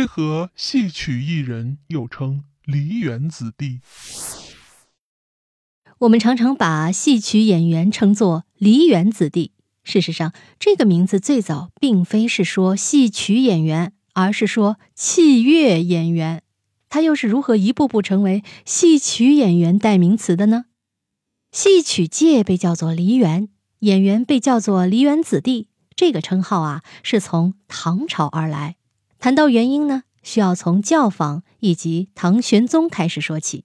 为何戏曲艺人又称梨园子弟？我们常常把戏曲演员称作梨园子弟。事实上，这个名字最早并非是说戏曲演员，而是说器乐演员。他又是如何一步步成为戏曲演员代名词的呢？戏曲界被叫做梨园，演员被叫做梨园子弟。这个称号啊，是从唐朝而来。谈到原因呢，需要从教坊以及唐玄宗开始说起。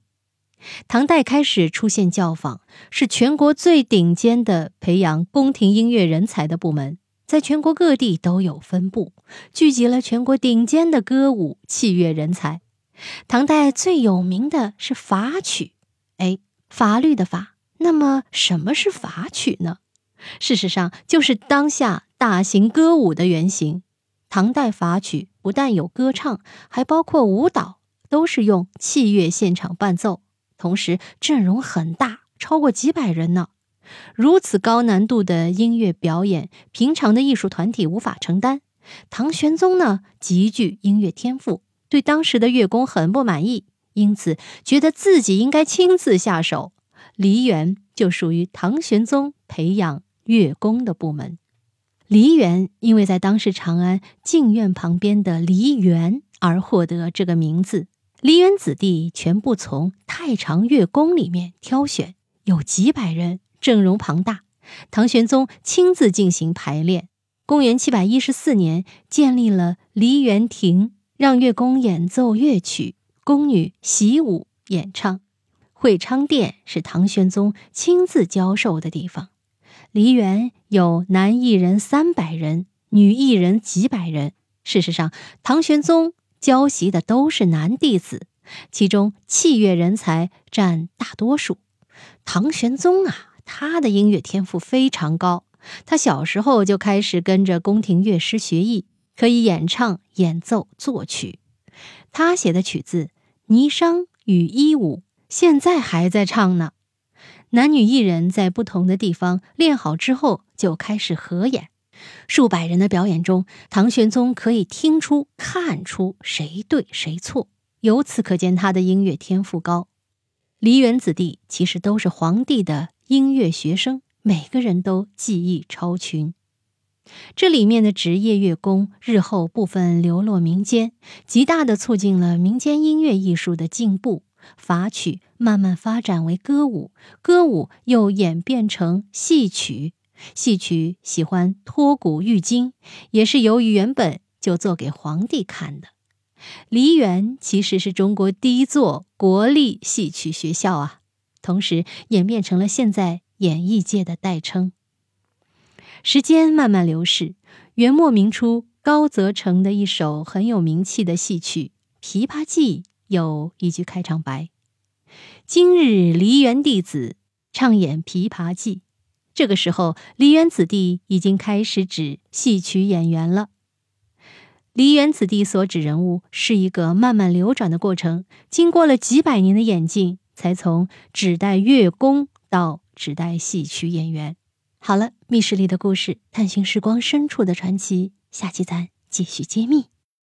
唐代开始出现教坊，是全国最顶尖的培养宫廷音乐人才的部门，在全国各地都有分布，聚集了全国顶尖的歌舞器乐人才。唐代最有名的是法曲，哎，法律的法。那么什么是法曲呢？事实上，就是当下大型歌舞的原型。唐代法曲不但有歌唱，还包括舞蹈，都是用器乐现场伴奏。同时，阵容很大，超过几百人呢。如此高难度的音乐表演，平常的艺术团体无法承担。唐玄宗呢，极具音乐天赋，对当时的乐工很不满意，因此觉得自己应该亲自下手。梨园就属于唐玄宗培养乐工的部门。梨园因为在当时长安静院旁边的梨园而获得这个名字。梨园子弟全部从太常乐宫里面挑选，有几百人，阵容庞大。唐玄宗亲自进行排练。公元七百一十四年，建立了梨园亭，让乐工演奏乐曲，宫女习舞演唱。会昌殿是唐玄宗亲自教授的地方。梨园有男艺人三百人，女艺人几百人。事实上，唐玄宗。教习的都是男弟子，其中器乐人才占大多数。唐玄宗啊，他的音乐天赋非常高，他小时候就开始跟着宫廷乐师学艺，可以演唱、演奏、作曲。他写的曲子《霓裳羽衣舞》现在还在唱呢。男女艺人在不同的地方练好之后，就开始合演。数百人的表演中，唐玄宗可以听出、看出谁对谁错，由此可见他的音乐天赋高。梨园子弟其实都是皇帝的音乐学生，每个人都技艺超群。这里面的职业乐工日后部分流落民间，极大的促进了民间音乐艺术的进步。法曲慢慢发展为歌舞，歌舞又演变成戏曲。戏曲喜欢托古喻今，也是由于原本就做给皇帝看的。梨园其实是中国第一座国立戏曲学校啊，同时演变成了现在演艺界的代称。时间慢慢流逝，元末明初，高则成的一首很有名气的戏曲《琵琶记》有一句开场白：“今日梨园弟子唱演《琵琶记》。”这个时候，梨园子弟已经开始指戏曲演员了。梨园子弟所指人物是一个慢慢流转的过程，经过了几百年的演进，才从指代乐工到指代戏曲演员。好了，密室里的故事，探寻时光深处的传奇，下期咱继续揭秘。